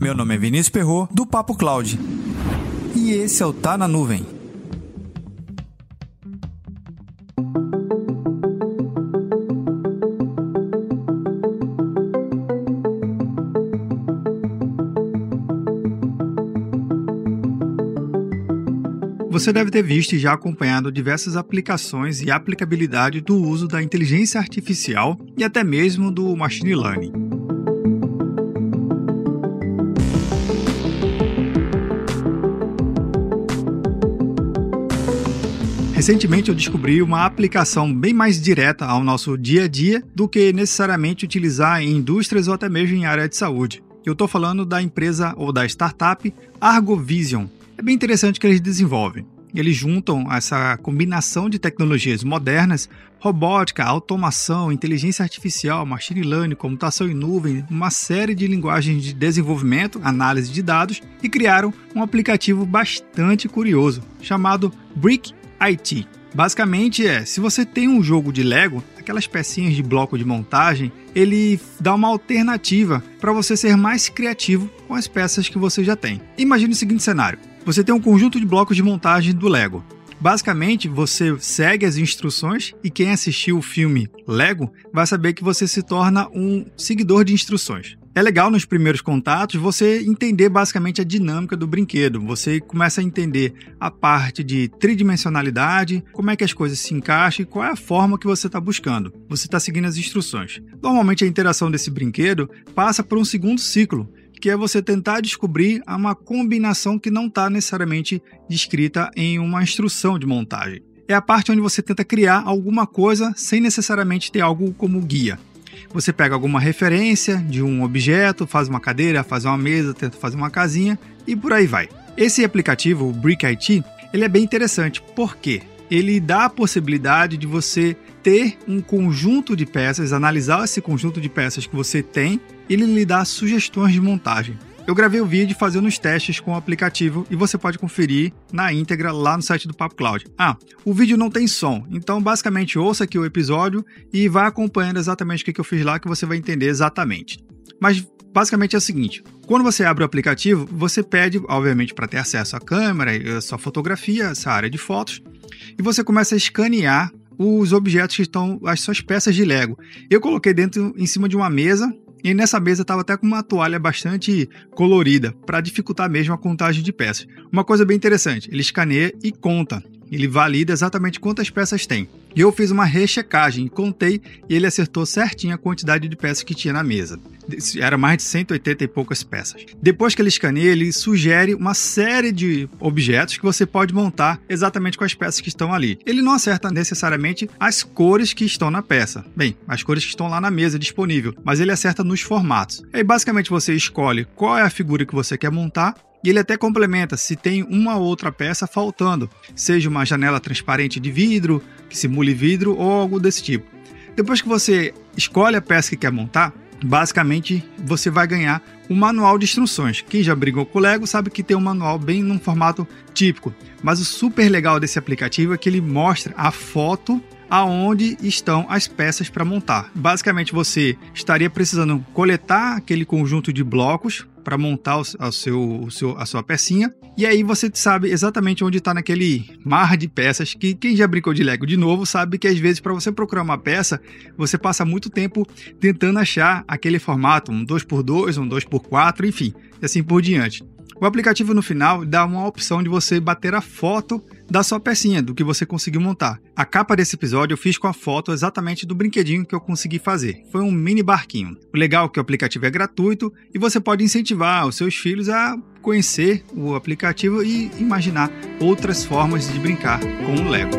Meu nome é Vinícius Perro do Papo Cloud. E esse é o Tá na Nuvem. Você deve ter visto e já acompanhado diversas aplicações e aplicabilidade do uso da inteligência artificial e até mesmo do machine learning. Recentemente eu descobri uma aplicação bem mais direta ao nosso dia a dia do que necessariamente utilizar em indústrias ou até mesmo em área de saúde. Eu estou falando da empresa ou da startup Argovision, é bem interessante que eles desenvolvem. Eles juntam essa combinação de tecnologias modernas, robótica, automação, inteligência artificial, machine learning, computação em nuvem, uma série de linguagens de desenvolvimento, análise de dados e criaram um aplicativo bastante curioso chamado Brick IT. Basicamente é, se você tem um jogo de Lego, aquelas pecinhas de bloco de montagem, ele dá uma alternativa para você ser mais criativo com as peças que você já tem. Imagine o seguinte cenário: você tem um conjunto de blocos de montagem do Lego. Basicamente, você segue as instruções e quem assistiu o filme Lego vai saber que você se torna um seguidor de instruções. É legal nos primeiros contatos você entender basicamente a dinâmica do brinquedo. Você começa a entender a parte de tridimensionalidade, como é que as coisas se encaixam e qual é a forma que você está buscando. Você está seguindo as instruções. Normalmente a interação desse brinquedo passa por um segundo ciclo, que é você tentar descobrir uma combinação que não está necessariamente descrita em uma instrução de montagem. É a parte onde você tenta criar alguma coisa sem necessariamente ter algo como guia. Você pega alguma referência de um objeto, faz uma cadeira, faz uma mesa, tenta fazer uma casinha e por aí vai. Esse aplicativo, o Brick IT, ele é bem interessante. Por quê? Ele dá a possibilidade de você ter um conjunto de peças, analisar esse conjunto de peças que você tem ele lhe dá sugestões de montagem. Eu gravei o vídeo fazendo os testes com o aplicativo e você pode conferir na íntegra lá no site do Papo Cloud. Ah, o vídeo não tem som, então basicamente ouça aqui o episódio e vá acompanhando exatamente o que eu fiz lá que você vai entender exatamente. Mas basicamente é o seguinte: quando você abre o aplicativo, você pede, obviamente, para ter acesso à câmera, à sua fotografia, essa área de fotos, e você começa a escanear os objetos que estão, as suas peças de Lego. Eu coloquei dentro em cima de uma mesa e nessa mesa estava até com uma toalha bastante colorida, para dificultar mesmo a contagem de peças. Uma coisa bem interessante, ele escaneia e conta. Ele valida exatamente quantas peças tem. E eu fiz uma rechecagem, contei e ele acertou certinho a quantidade de peças que tinha na mesa. Era mais de 180 e poucas peças. Depois que ele escaneia, ele sugere uma série de objetos que você pode montar exatamente com as peças que estão ali. Ele não acerta necessariamente as cores que estão na peça. Bem, as cores que estão lá na mesa disponível, mas ele acerta nos formatos. Aí, basicamente você escolhe qual é a figura que você quer montar e ele até complementa se tem uma outra peça faltando, seja uma janela transparente de vidro, que simule vidro ou algo desse tipo. Depois que você escolhe a peça que quer montar, basicamente você vai ganhar um manual de instruções. Quem já brigou com o Lego sabe que tem um manual bem num formato típico. Mas o super legal desse aplicativo é que ele mostra a foto aonde estão as peças para montar. Basicamente, você estaria precisando coletar aquele conjunto de blocos para montar o, seu, o seu, a sua pecinha. E aí você sabe exatamente onde está naquele mar de peças que quem já brincou de Lego de novo sabe que às vezes para você procurar uma peça, você passa muito tempo tentando achar aquele formato, um 2x2, um 2x4, enfim, e assim por diante. O aplicativo no final dá uma opção de você bater a foto da sua pecinha, do que você conseguiu montar. A capa desse episódio eu fiz com a foto exatamente do brinquedinho que eu consegui fazer. Foi um mini barquinho. O legal é que o aplicativo é gratuito e você pode incentivar os seus filhos a conhecer o aplicativo e imaginar outras formas de brincar com o Lego.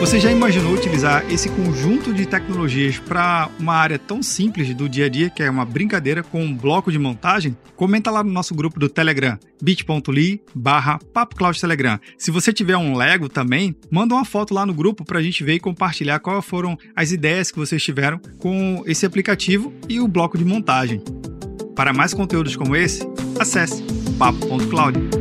Você já imaginou utilizar esse conjunto de tecnologias para uma área tão simples do dia a dia, que é uma brincadeira com um bloco de montagem? Comenta lá no nosso grupo do Telegram, bit.ly barra Telegram. Se você tiver um Lego também, manda uma foto lá no grupo para a gente ver e compartilhar quais foram as ideias que vocês tiveram com esse aplicativo e o bloco de montagem. Para mais conteúdos como esse, acesse papo.cloud.